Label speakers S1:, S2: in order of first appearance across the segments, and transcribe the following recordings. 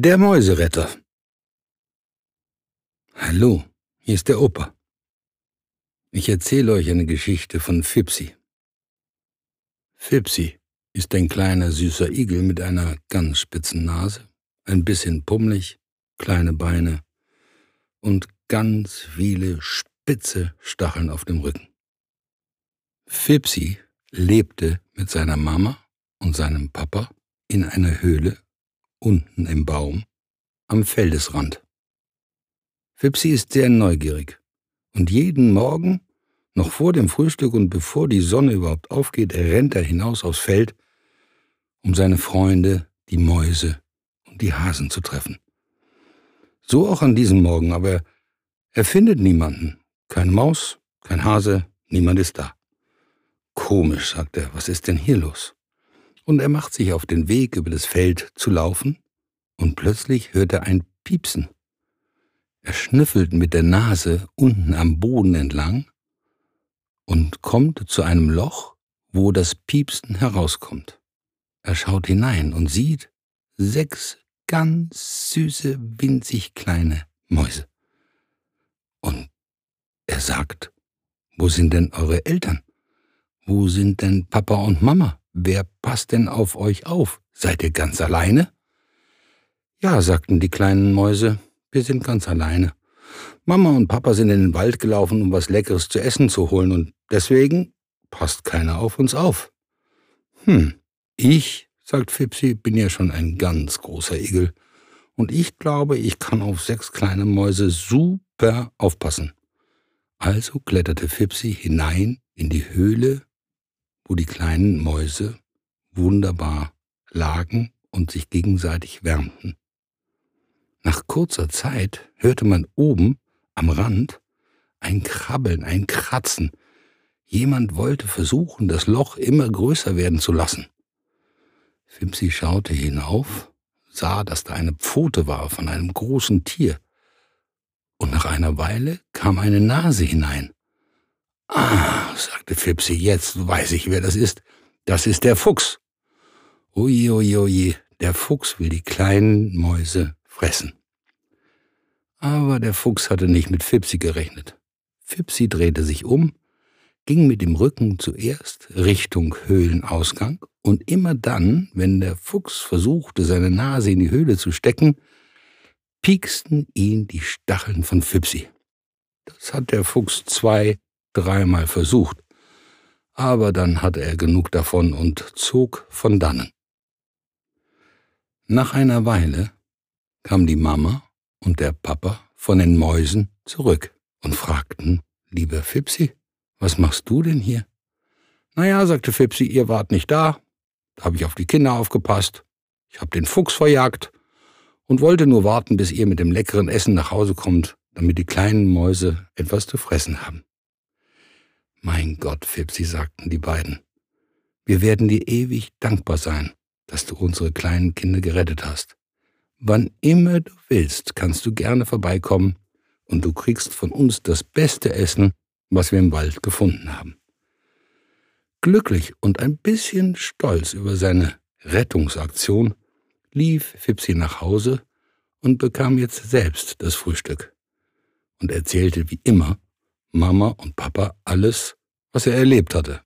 S1: Der Mäuseretter. Hallo, hier ist der Opa. Ich erzähle euch eine Geschichte von Fipsi. Fipsi ist ein kleiner süßer Igel mit einer ganz spitzen Nase, ein bisschen pummelig, kleine Beine und ganz viele spitze Stacheln auf dem Rücken. Fipsi lebte mit seiner Mama und seinem Papa in einer Höhle unten im Baum am Feldesrand. Fipsi ist sehr neugierig und jeden Morgen, noch vor dem Frühstück und bevor die Sonne überhaupt aufgeht, rennt er hinaus aufs Feld, um seine Freunde, die Mäuse und die Hasen zu treffen. So auch an diesem Morgen, aber er findet niemanden. Keine Maus, kein Hase, niemand ist da. Komisch, sagt er, was ist denn hier los? Und er macht sich auf den Weg über das Feld zu laufen, und plötzlich hört er ein Piepsen. Er schnüffelt mit der Nase unten am Boden entlang und kommt zu einem Loch, wo das Piepsen herauskommt. Er schaut hinein und sieht sechs ganz süße, winzig kleine Mäuse. Und er sagt, wo sind denn eure Eltern? Wo sind denn Papa und Mama? Wer passt denn auf euch auf? Seid ihr ganz alleine? Ja, sagten die kleinen Mäuse, wir sind ganz alleine. Mama und Papa sind in den Wald gelaufen, um was Leckeres zu essen zu holen, und deswegen passt keiner auf uns auf. Hm, ich, sagt Fipsi, bin ja schon ein ganz großer Igel, und ich glaube, ich kann auf sechs kleine Mäuse super aufpassen. Also kletterte Fipsi hinein in die Höhle wo die kleinen Mäuse wunderbar lagen und sich gegenseitig wärmten. Nach kurzer Zeit hörte man oben am Rand ein Krabbeln, ein Kratzen. Jemand wollte versuchen, das Loch immer größer werden zu lassen. Fimsi schaute hinauf, sah, dass da eine Pfote war von einem großen Tier, und nach einer Weile kam eine Nase hinein. Ah, sagte Fipsi, jetzt weiß ich, wer das ist. Das ist der Fuchs. Ui, ui, ui, der Fuchs will die kleinen Mäuse fressen. Aber der Fuchs hatte nicht mit Fipsi gerechnet. Fipsi drehte sich um, ging mit dem Rücken zuerst Richtung Höhlenausgang, und immer dann, wenn der Fuchs versuchte, seine Nase in die Höhle zu stecken, pieksten ihn die Stacheln von Fipsi. Das hat der Fuchs zwei dreimal versucht, aber dann hatte er genug davon und zog von dannen. Nach einer Weile kam die Mama und der Papa von den Mäusen zurück und fragten, lieber Fipsi, was machst du denn hier? Naja, sagte Fipsi, ihr wart nicht da, da habe ich auf die Kinder aufgepasst, ich habe den Fuchs verjagt und wollte nur warten, bis ihr mit dem leckeren Essen nach Hause kommt, damit die kleinen Mäuse etwas zu fressen haben. Mein Gott, Fipsi, sagten die beiden, wir werden dir ewig dankbar sein, dass du unsere kleinen Kinder gerettet hast. Wann immer du willst, kannst du gerne vorbeikommen und du kriegst von uns das beste Essen, was wir im Wald gefunden haben. Glücklich und ein bisschen stolz über seine Rettungsaktion lief Fipsi nach Hause und bekam jetzt selbst das Frühstück und erzählte wie immer Mama und Papa alles, was er erlebt hatte.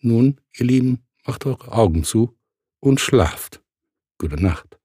S1: Nun, ihr Lieben, macht eure Augen zu und schlaft. Gute Nacht.